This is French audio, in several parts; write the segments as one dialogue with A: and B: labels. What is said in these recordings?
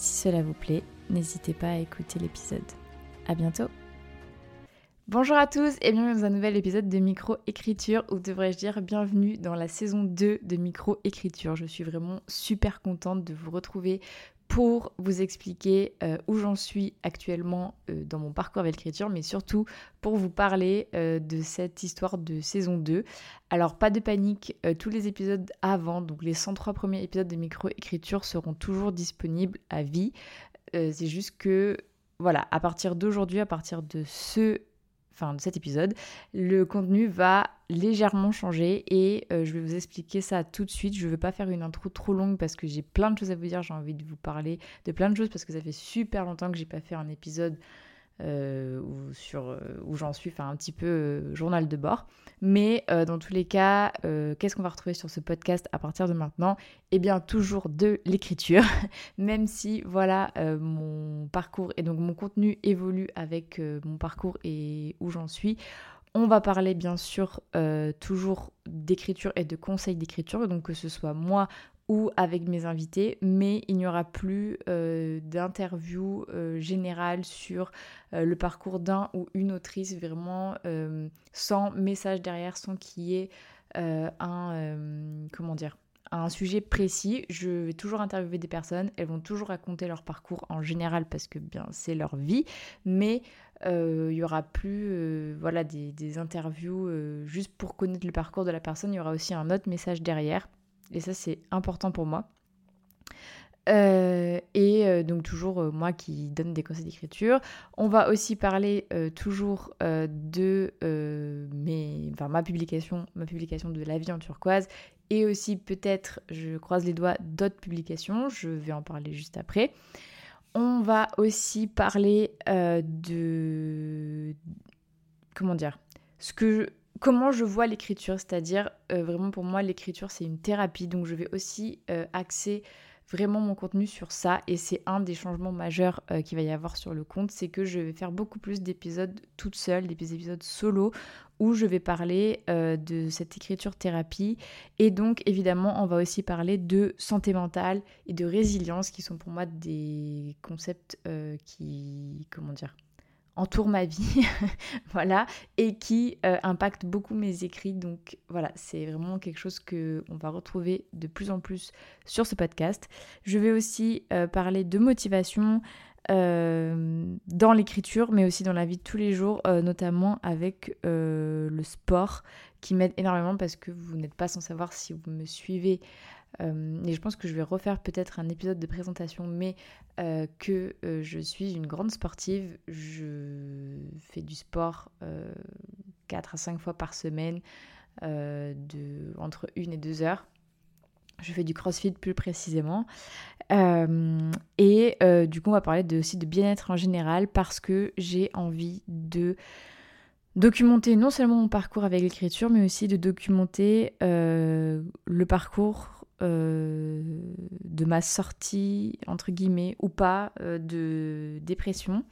A: Si cela vous plaît, n'hésitez pas à écouter l'épisode. À bientôt Bonjour à tous et bienvenue dans un nouvel épisode de Micro-Écriture, ou devrais-je dire bienvenue dans la saison 2 de Micro-Écriture. Je suis vraiment super contente de vous retrouver pour vous expliquer euh, où j'en suis actuellement euh, dans mon parcours avec l'écriture, mais surtout pour vous parler euh, de cette histoire de saison 2. Alors pas de panique, tous les épisodes avant, donc les 103 premiers épisodes de micro-écriture seront toujours disponibles à vie. C'est juste que, voilà, à partir d'aujourd'hui, à partir de ce enfin de cet épisode, le contenu va légèrement changer et euh, je vais vous expliquer ça tout de suite. Je ne veux pas faire une intro trop longue parce que j'ai plein de choses à vous dire, j'ai envie de vous parler de plein de choses parce que ça fait super longtemps que j'ai pas fait un épisode euh, où, sur, euh, où j'en suis, enfin un petit peu euh, journal de bord. Mais dans tous les cas, qu'est-ce qu'on va retrouver sur ce podcast à partir de maintenant? Eh bien, toujours de l'écriture, même si, voilà, mon parcours et donc mon contenu évolue avec mon parcours et où j'en suis. On va parler bien sûr toujours d'écriture et de conseils d'écriture, donc que ce soit moi ou avec mes invités, mais il n'y aura plus euh, d'interview euh, générale sur euh, le parcours d'un ou une autrice, vraiment sans message derrière, sans qu'il y ait un, comment dire, un sujet précis. Je vais toujours interviewer des personnes, elles vont toujours raconter leur parcours en général parce que bien c'est leur vie, mais il y aura plus voilà des, des interviews juste pour connaître le parcours de la personne. Il y aura aussi un autre message derrière et ça, c'est important pour moi. Euh, et euh, donc toujours euh, moi qui donne des conseils d'écriture. On va aussi parler toujours de mes, enfin, ma publication, ma publication de La vie en turquoise, et aussi peut-être, je croise les doigts, d'autres publications. Je vais en parler juste après. On va aussi parler de comment dire, ce que comment je vois l'écriture, c'est-à-dire euh, vraiment pour moi l'écriture c'est une thérapie, donc je vais aussi euh, axer vraiment mon contenu sur ça et c'est un des changements majeurs euh, qu'il va y avoir sur le compte, c'est que je vais faire beaucoup plus d'épisodes toute seule, des épisodes solo où je vais parler de cette écriture thérapie. Et donc évidemment on va aussi parler de santé mentale et de résilience qui sont pour moi des concepts qui comment dire entoure ma vie, voilà, et qui euh, impacte beaucoup mes écrits. Donc voilà, c'est vraiment quelque chose que on va retrouver de plus en plus sur ce podcast. Je vais aussi euh, parler de motivation euh, dans l'écriture, mais aussi dans la vie de tous les jours, notamment avec le sport, qui m'aide énormément parce que vous n'êtes pas sans savoir si vous me suivez euh, et je pense que je vais refaire peut-être un épisode de présentation, mais euh, que euh, je suis une grande sportive. Je fais du sport 4 à 5 fois par semaine, de, entre 1 et 2 heures. Je fais du crossfit plus précisément. et du coup, on va parler de, aussi de bien-être en général parce que j'ai envie de documenter non seulement mon parcours avec l'écriture, mais aussi de documenter le parcours euh, de ma sortie, entre guillemets, ou pas, euh, de dépression.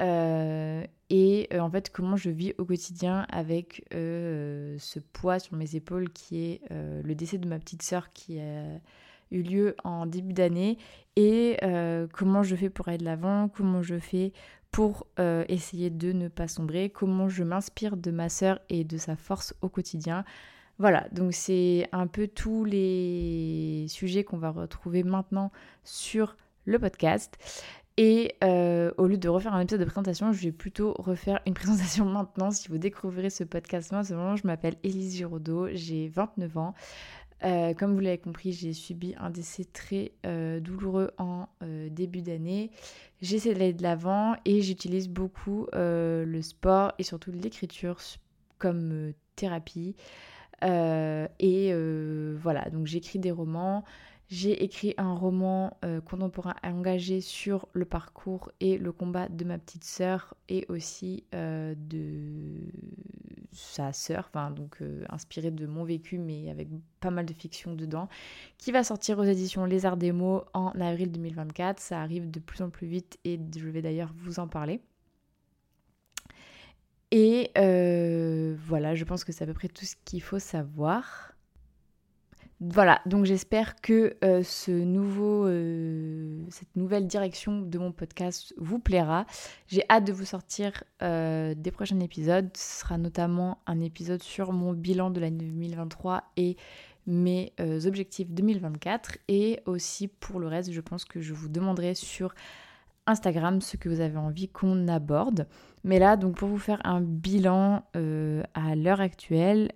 A: Euh, et en fait, comment je vis au quotidien avec ce poids sur mes épaules qui est le décès de ma petite sœur qui a eu lieu en début d'année et comment je fais pour aller de l'avant, comment je fais pour essayer de ne pas sombrer, comment je m'inspire de ma sœur et de sa force au quotidien. Voilà, donc c'est un peu tous les sujets qu'on va retrouver maintenant sur le podcast. Et euh, au lieu de refaire un épisode de présentation, je vais plutôt refaire une présentation maintenant. Si vous découvrirez ce podcast moi, je m'appelle Élise Giraudot, j'ai 29 ans. Euh, comme vous l'avez compris, j'ai subi un décès très euh, douloureux en début d'année. J'essaie d'aller de l'avant et j'utilise beaucoup le sport et surtout l'écriture comme thérapie. Euh, et euh, voilà, donc j'écris des romans, J'ai écrit un roman euh, contemporain engagé sur le parcours et le combat de ma petite sœur et aussi de sa sœur, donc inspiré de mon vécu mais avec pas mal de fiction dedans, qui va sortir aux éditions Les Arts des mots en avril 2024. Ça arrive de plus en plus vite et je vais d'ailleurs vous en parler. Et voilà, je pense que c'est à peu près tout ce qu'il faut savoir. Voilà, donc j'espère que euh, ce nouveau, euh, cette nouvelle direction de mon podcast vous plaira. J'ai hâte de vous sortir euh, des prochains épisodes. Ce sera notamment un épisode sur mon bilan de l'année 2023 et mes objectifs 2024. Et aussi pour le reste, je pense que je vous demanderai sur Instagram ce que vous avez envie qu'on aborde. Mais là, donc pour vous faire un bilan à l'heure actuelle,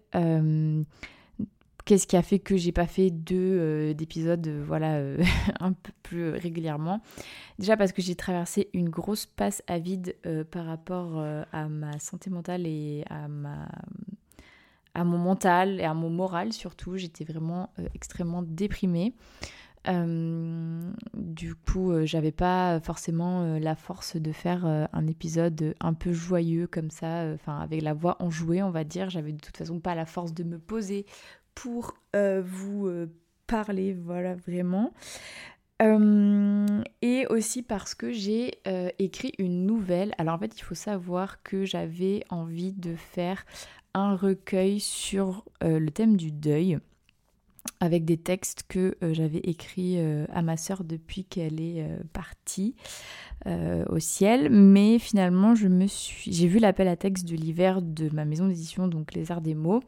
A: Qu'est-ce qui a fait que j'ai pas fait deux euh, d'épisodes euh, voilà euh, un peu plus régulièrement? Déjà parce que j'ai traversé une grosse passe à vide par rapport à ma santé mentale et à ma à mon mental et à mon moral surtout. J'étais vraiment extrêmement déprimée. Du coup, j'avais pas forcément la force de faire un épisode un peu joyeux comme ça, enfin avec la voix enjouée, on va dire. J'avais de toute façon pas la force de me poser pour euh, vous euh, parler, voilà, vraiment. Euh, et aussi parce que j'ai écrit une nouvelle. Alors en fait, il faut savoir que j'avais envie de faire un recueil sur le thème du deuil avec des textes que j'avais écrits à ma sœur depuis qu'elle est partie au ciel. Mais finalement, je me suis, j'ai vu l'appel à texte de l'hiver de ma maison d'édition, donc Les Arts des mots,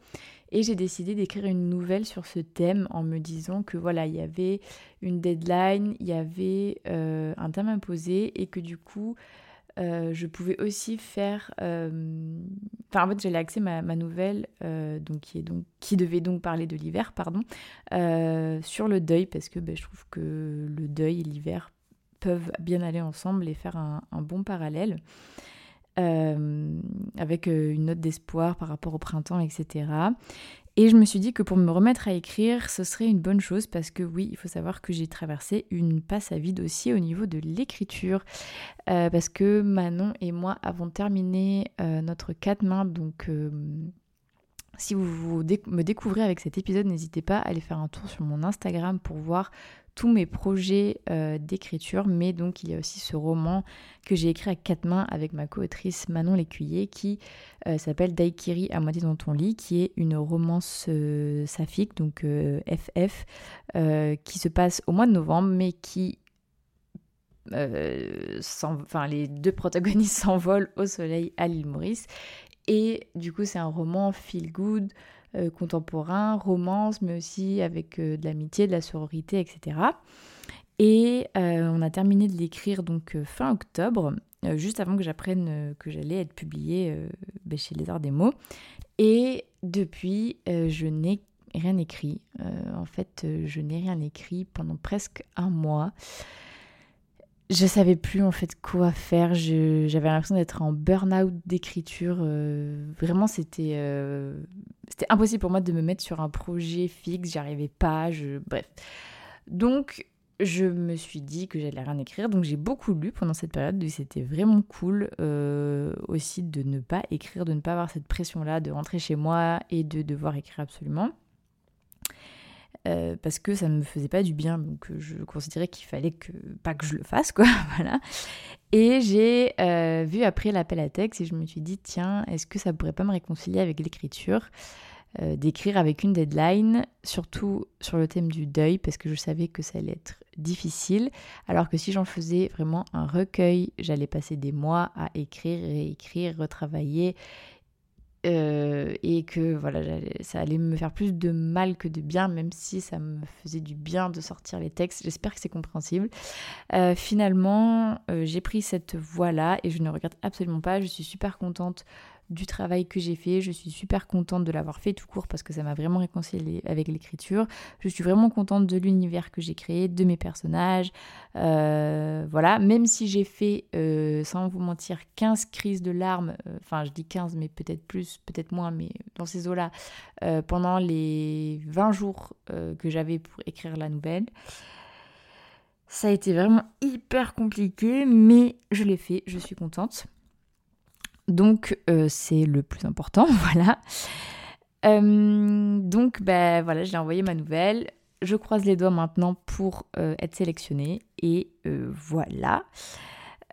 A: et j'ai décidé d'écrire une nouvelle sur ce thème en me disant que voilà, il y avait une deadline, il y avait euh, un thème imposé et que du coup, euh, je pouvais aussi faire. Euh, enfin, en fait, j'allais axer ma, nouvelle, donc, qui, devait donc parler de l'hiver, pardon, sur le deuil, parce que ben, je trouve que le deuil et l'hiver peuvent bien aller ensemble et faire un, bon parallèle. Euh, avec euh, une note d'espoir par rapport au printemps, etc. Et je me suis dit que pour me remettre à écrire, ce serait une bonne chose parce que oui, il faut savoir que j'ai traversé une passe à vide aussi au niveau de l'écriture. Euh, parce que Manon et moi avons terminé notre quatre mains, donc si vous, me découvrez avec cet épisode, n'hésitez pas à aller faire un tour sur mon Instagram pour voir tous mes projets euh, d'écriture. Mais donc il y a aussi ce roman que j'ai écrit à quatre mains avec ma co-autrice Manon Lécuyer qui euh, s'appelle Daikiri à moitié dans ton lit, qui est une romance euh, saphique, donc FF, qui se passe au mois de novembre, mais qui enfin, les deux protagonistes s'envolent au soleil à l'île Maurice et du coup, c'est un roman feel good, euh, contemporain, romance, mais aussi avec euh, de l'amitié, de la sororité, etc. Et euh, on a terminé de l'écrire donc fin octobre, juste avant que j'apprenne que j'allais être publiée ben, chez Les Arts des Mots. Et depuis, je n'ai rien écrit. en fait, je n'ai rien écrit pendant presque un mois je savais plus en fait quoi faire. J'avais l'impression d'être en burn-out d'écriture. Vraiment, c'était c'était impossible pour moi de me mettre sur un projet fixe. J'y arrivais pas. Je... Bref. Donc, je me suis dit que j'allais rien écrire. Donc, j'ai beaucoup lu pendant cette période. C'était vraiment cool euh, aussi de ne pas écrire, de ne pas avoir cette pression-là, de rentrer chez moi et de devoir écrire absolument. Euh, parce que ça ne me faisait pas du bien, donc euh, je considérais qu'il fallait que pas que je le fasse, quoi, voilà. Et j'ai euh, vu après l'appel à texte et je me suis dit, tiens, est-ce que ça pourrait pas me réconcilier avec l'écriture d'écrire avec une deadline, surtout sur le thème du deuil, parce que je savais que ça allait être difficile, alors que si j'en faisais vraiment un recueil, j'allais passer des mois à écrire, réécrire, retravailler, euh, et que voilà, ça allait me faire plus de mal que de bien, même si ça me faisait du bien de sortir les textes. J'espère que c'est compréhensible. Euh, finalement, euh, j'ai pris cette voie-là et je ne regrette absolument pas. Je suis super contente du travail que j'ai fait. Je suis super contente de l'avoir fait tout court parce que ça m'a vraiment réconcilié avec l'écriture. Je suis vraiment contente de l'univers que j'ai créé, de mes personnages. Euh, voilà, même si j'ai fait, euh, sans vous mentir, 15 crises de larmes, euh, enfin je dis 15 mais peut-être plus, peut-être moins, mais dans ces eaux-là, pendant les 20 jours que j'avais pour écrire la nouvelle. Ça a été vraiment hyper compliqué, mais je l'ai fait, je suis contente. Donc euh, c'est le plus important, voilà. Euh, donc ben voilà, j'ai envoyé ma nouvelle. Je croise les doigts maintenant pour euh, être sélectionnée et voilà.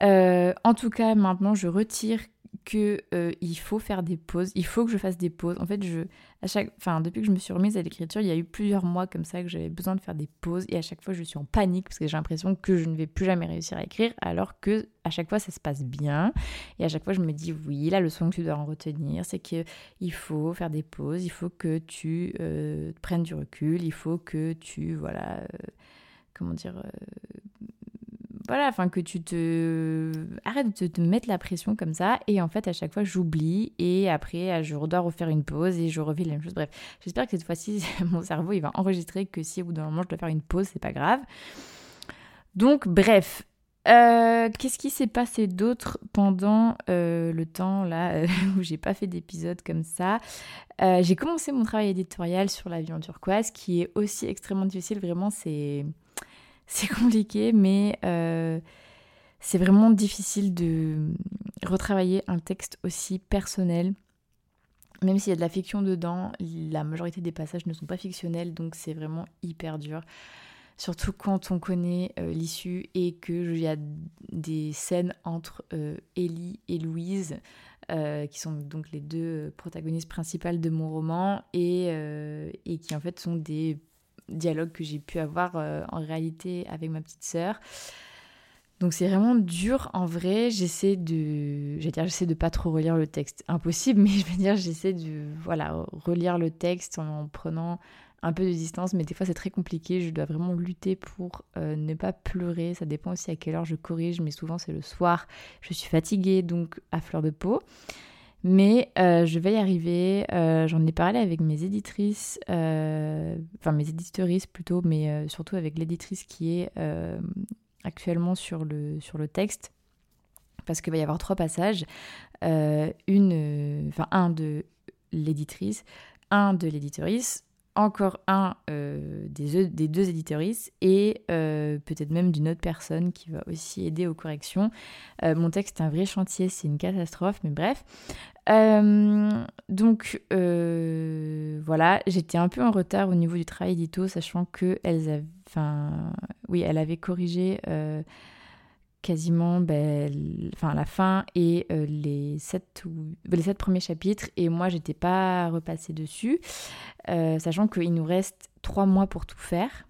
A: en tout cas, maintenant, je retire que euh, il faut faire des pauses, il faut que je fasse des pauses. En fait, je, à chaque, enfin, depuis que je me suis remise à l'écriture, il y a eu plusieurs mois comme ça que j'avais besoin de faire des pauses et à chaque fois je suis en panique parce que j'ai l'impression que je ne vais plus jamais réussir à écrire, alors que à chaque fois ça se passe bien et à chaque fois je me dis oui, la leçon que tu dois en retenir, c'est que il faut faire des pauses, il faut que tu euh, prennes du recul, il faut que tu voilà, euh, comment dire voilà, enfin que tu te arrêtes de te mettre la pression comme ça et en fait à chaque fois j'oublie et après je dois refaire une pause et je revis la même chose. Bref, j'espère que cette fois-ci mon cerveau il va enregistrer que si au bout d'un moment je dois faire une pause, c'est pas grave. Donc bref, euh, qu'est-ce qui s'est passé d'autre pendant euh, le temps là où j'ai pas fait d'épisode comme ça? Euh, J'ai commencé mon travail éditorial sur l'avion turquoise qui est aussi extrêmement difficile. Vraiment, c'est c'est compliqué, mais euh, c'est vraiment difficile de retravailler un texte aussi personnel. Même s'il y a de la fiction dedans, la majorité des passages ne sont pas fictionnels, donc c'est vraiment hyper dur. Surtout quand on connaît euh, l'issue et qu'il y a des scènes entre euh, Ellie et Louise, qui sont donc les deux protagonistes principales de mon roman, et, et qui en fait sont des dialogue que j'ai pu avoir euh, en réalité avec ma petite sœur. Donc c'est vraiment dur en vrai. J'essaie de, dire, j'essaie de pas trop relire le texte, impossible, mais je veux dire, j'essaie de, voilà, relire le texte en, prenant un peu de distance, mais des fois c'est très compliqué. Je dois vraiment lutter pour euh, ne pas pleurer. Ça dépend aussi à quelle heure je corrige, mais souvent c'est le soir. Je suis fatiguée, donc à fleur de peau. Mais euh, je vais y arriver. Euh, j'en ai parlé avec mes éditrices, euh, enfin mes éditoristes plutôt, mais surtout avec l'éditrice qui est actuellement sur le, sur le texte. Parce qu'il va y avoir trois passages. une, enfin un de l'éditrice, un de l'éditorice, encore un euh, des, deux éditoristes et euh, peut-être même d'une autre personne qui va aussi aider aux corrections. Euh, mon texte est un vrai chantier, c'est une catastrophe, mais bref. donc voilà, j'étais un peu en retard au niveau du travail édito, sachant que elles enfin, oui, elle avait corrigé quasiment ben, la fin et euh, les, sept ou, les sept premiers chapitres et moi j'étais pas repassée dessus euh, sachant qu'il nous reste trois mois pour tout faire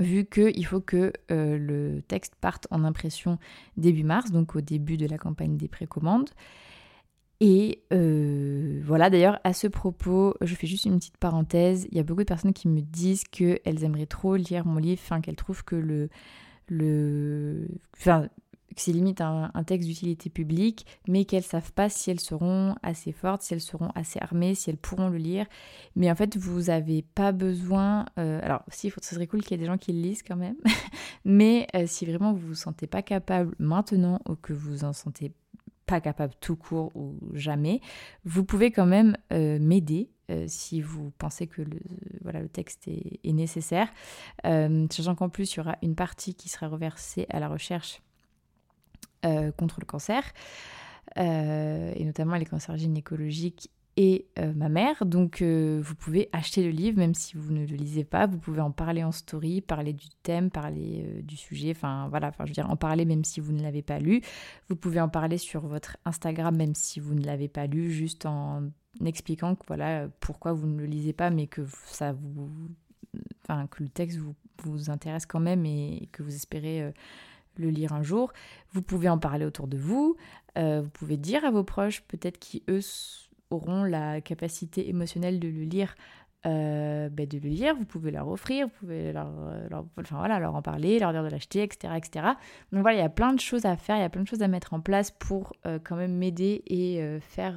A: vu qu'il faut que euh, le texte parte en impression début mars donc au début de la campagne des précommandes et voilà, d'ailleurs, à ce propos, je fais juste une petite parenthèse. Il y a beaucoup de personnes qui me disent qu'elles aimeraient trop lire mon livre, qu'elles trouvent que le, le, enfin, c'est limite un, texte d'utilité publique, mais qu'elles savent pas si elles seront assez fortes, si elles seront assez armées, si elles pourront le lire. Mais en fait, vous n'avez pas besoin. Euh, alors, si, ce serait cool qu'il y ait des gens qui le lisent quand même. mais euh, si vraiment vous vous sentez pas capable maintenant ou que vous en sentez pas capable tout court ou jamais, vous pouvez quand même euh, m'aider euh, si vous pensez que le, voilà, le texte est, nécessaire. Euh, sachant qu'en plus, il y aura une partie qui sera reversée à la recherche contre le cancer, et notamment les cancers gynécologiques et euh, ma mère. Donc euh, vous pouvez acheter le livre même si vous ne le lisez pas. Vous pouvez en parler en story, parler du thème, parler euh, du sujet. Enfin voilà, enfin je veux dire en parler même si vous ne l'avez pas lu. Vous pouvez en parler sur votre Instagram même si vous ne l'avez pas lu, juste en expliquant que voilà pourquoi vous ne le lisez pas, mais que ça vous, enfin que le texte vous, vous intéresse quand même et que vous espérez le lire un jour. Vous pouvez en parler autour de vous. vous pouvez dire à vos proches peut-être qui eux auront la capacité émotionnelle de le lire euh, ben, de le lire, vous pouvez leur offrir, vous pouvez leur, en parler, leur dire de l'acheter, etc., etc. Donc voilà, il y a plein de choses à faire, il y a plein de choses à mettre en place pour euh, quand même m'aider et euh, faire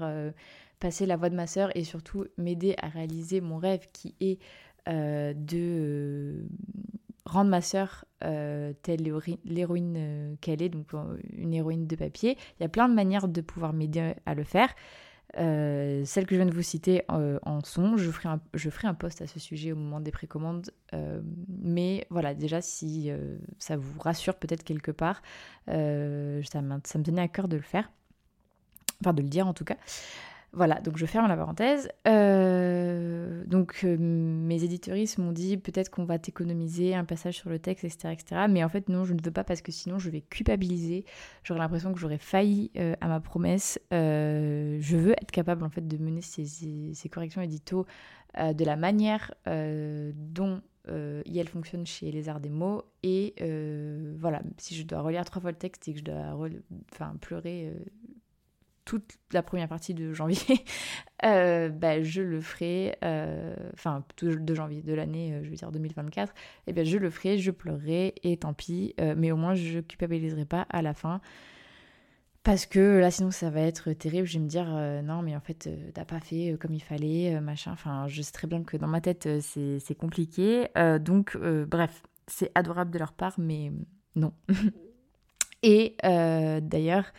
A: passer la voix de ma sœur et surtout m'aider à réaliser mon rêve qui est de rendre ma sœur telle l'héroïne qu'elle est, donc une héroïne de papier. Il y a plein de manières de pouvoir m'aider à le faire. Euh, celle que je viens de vous citer euh, en son, je ferai, un, je ferai un post à ce sujet au moment des précommandes. Euh, mais voilà, déjà, si ça vous rassure peut-être quelque part, ça, me tenait à cœur de le faire. Enfin, de le dire en tout cas. Voilà, donc je ferme la parenthèse. Euh, donc euh, mes éditoristes m'ont dit peut-être qu'on va t'économiser un passage sur le texte, etc., etc. Mais en fait non, je ne veux pas parce que sinon je vais culpabiliser. J'aurais l'impression que j'aurais failli euh, à ma promesse. je veux être capable en fait de mener ces, corrections édito de la manière dont elle fonctionne chez les arts des mots. Et voilà, si je dois relire trois fois le texte et que je dois enfin, pleurer toute la première partie de janvier, euh, bah, je le ferai, euh, enfin de janvier de l'année, euh, je veux dire 2024, et eh bien je le ferai, je pleurerai et tant pis, mais au moins je culpabiliserai pas à la fin. Parce que là, sinon, ça va être terrible. Je vais me dire, non, mais en fait, t'as pas fait comme il fallait, machin. Enfin, je sais très bien que dans ma tête, c'est compliqué. donc, bref, c'est adorable de leur part, mais non. et d'ailleurs,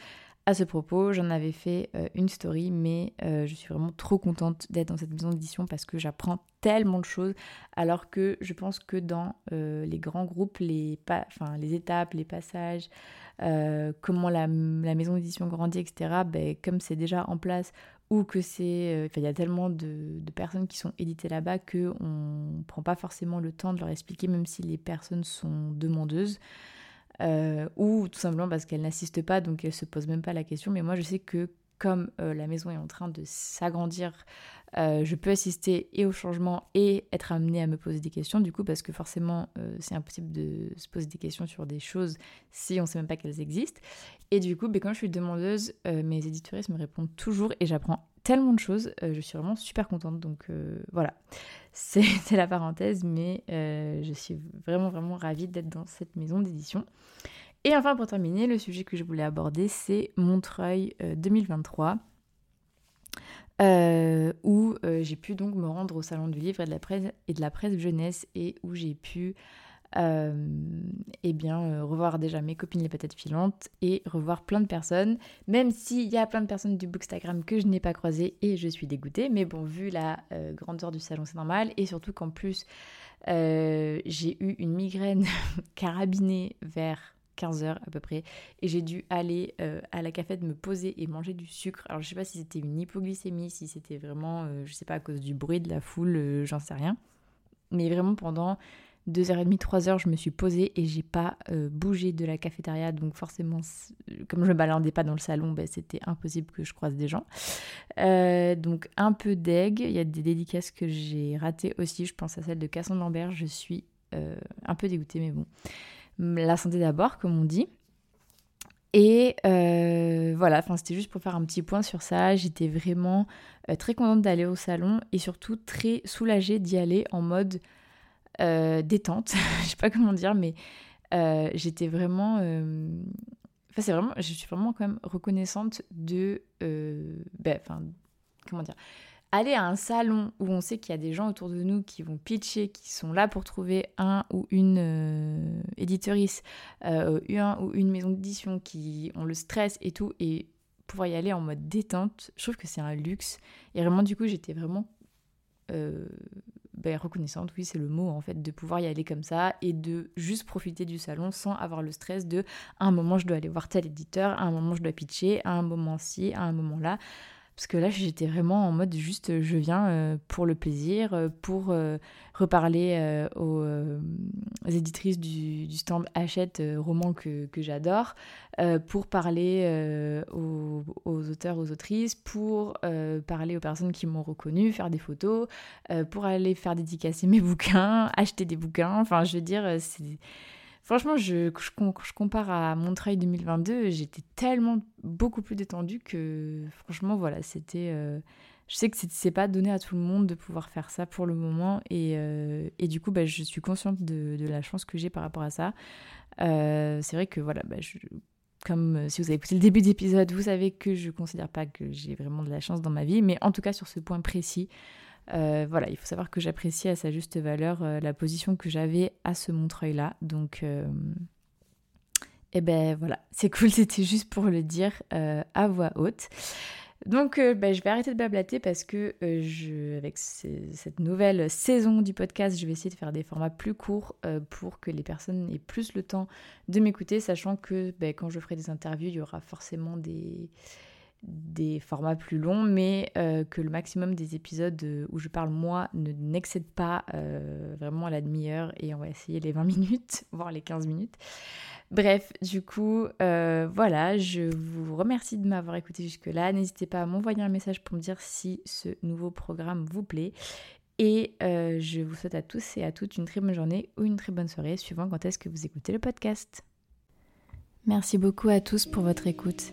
A: à ce propos, j'en avais fait euh, une story, mais euh, je suis vraiment trop contente d'être dans cette maison d'édition parce que j'apprends tellement de choses, alors que je pense que dans euh, les grands groupes, les, enfin, les étapes, les passages, comment la, maison d'édition grandit, etc., ben, comme c'est déjà en place, ou que c'est... il y a tellement de, de personnes qui sont éditées là-bas qu'on ne prend pas forcément le temps de leur expliquer, même si les personnes sont demandeuses. Euh, ou tout simplement parce qu'elle n'assiste pas, donc elle se pose même pas la question. Mais moi, je sais que comme euh, la maison est en train de s'agrandir, euh, je peux assister et au changement et être amenée à me poser des questions, du coup, parce que forcément, c'est impossible de se poser des questions sur des choses si on ne sait même pas qu'elles existent. Et du coup, ben, quand je suis demandeuse, mes éditoristes me répondent toujours et j'apprends tellement de choses. je suis vraiment super contente, donc voilà. C'est la parenthèse, mais je suis vraiment, vraiment ravie d'être dans cette maison d'édition. Et enfin, pour terminer, le sujet que je voulais aborder, c'est Montreuil 2023. Euh, euh, où euh, j'ai pu donc me rendre au salon du livre et de la presse et de la presse jeunesse et où j'ai pu eh bien revoir déjà mes copines les patates filantes et revoir plein de personnes même s'il y a plein de personnes du Bookstagram que je n'ai pas croisées et je suis dégoûtée mais bon vu la grandeur du salon c'est normal et surtout qu'en plus j'ai eu une migraine carabinée vers 15 heures à peu près. Et j'ai dû aller euh, à la cafette me poser et manger du sucre. Alors je sais pas si c'était une hypoglycémie, si c'était vraiment, euh, je sais pas, à cause du bruit de la foule, euh, j'en sais rien. Mais vraiment pendant 2h30, 3h, je me suis posée et j'ai pas bougé de la cafétéria. Donc forcément, comme je me baladais pas dans le salon, ben, c'était impossible que je croise des gens. donc un peu d'aigle. Il y a des dédicaces que j'ai ratées aussi. Je pense à celle de Casson Lambert. Je suis un peu dégoûtée, mais bon la santé d'abord, comme on dit. Et euh, voilà, c'était juste pour faire un petit point sur ça. J'étais vraiment euh, très contente d'aller au salon et surtout très soulagée d'y aller en mode euh, détente. Je sais pas comment dire, mais j'étais vraiment. Enfin, c'est vraiment. Je suis vraiment quand même reconnaissante de. Ben, enfin, comment dire aller à un salon où on sait qu'il y a des gens autour de nous qui vont pitcher, qui sont là pour trouver un ou une euh, éditorice, euh, un ou une maison d'édition, qui ont le stress et tout, et pouvoir y aller en mode détente, je trouve que c'est un luxe. Et vraiment, du coup, j'étais vraiment euh, ben, reconnaissante, oui, c'est le mot en fait, de pouvoir y aller comme ça et de juste profiter du salon sans avoir le stress de à un moment je dois aller voir tel éditeur, à un moment je dois pitcher, à un moment ci, à un moment là. Parce que là, j'étais vraiment en mode juste, je viens euh, pour le plaisir, euh, pour euh, reparler aux, éditrices du, stand Hachette, roman que, j'adore, pour parler aux, auteurs, aux autrices, pour parler aux personnes qui m'ont reconnu, faire des photos, pour aller faire dédicacer mes bouquins, acheter des bouquins. Enfin, je veux dire, c'est Franchement, je, je, compare à Montreuil 2022, j'étais tellement beaucoup plus détendue que franchement, voilà, c'était. Euh, je sais que c'est pas donné à tout le monde de pouvoir faire ça pour le moment et, et du coup bah, je suis consciente de, de la chance que j'ai par rapport à ça. c'est vrai que voilà, bah, comme euh, si vous avez écouté le début d'épisode, vous savez que je considère pas que j'ai vraiment de la chance dans ma vie, mais en tout cas sur ce point précis, euh, voilà, il faut savoir que j'apprécie à sa juste valeur euh, la position que j'avais à ce Montreuil-là. Donc, et eh ben voilà, c'est cool, c'était juste pour le dire à voix haute. Donc, euh, bah, je vais arrêter de blablater parce que euh, je, avec cette nouvelle saison du podcast, je vais essayer de faire des formats plus courts euh, pour que les personnes aient plus le temps de m'écouter, sachant que bah, quand je ferai des interviews, il y aura forcément des, des formats plus longs, mais que le maximum des épisodes où je parle moi ne n'excède pas vraiment à la demi-heure et on va essayer les 20 minutes, voire les 15 minutes. Bref, du coup, euh, voilà, je vous remercie de m'avoir écouté jusque-là. N'hésitez pas à m'envoyer un message pour me dire si ce nouveau programme vous plaît. Et euh, je vous souhaite à tous et à toutes une très bonne journée ou une très bonne soirée, suivant quand est-ce que vous écoutez le podcast. Merci beaucoup à tous pour votre écoute.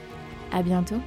A: À bientôt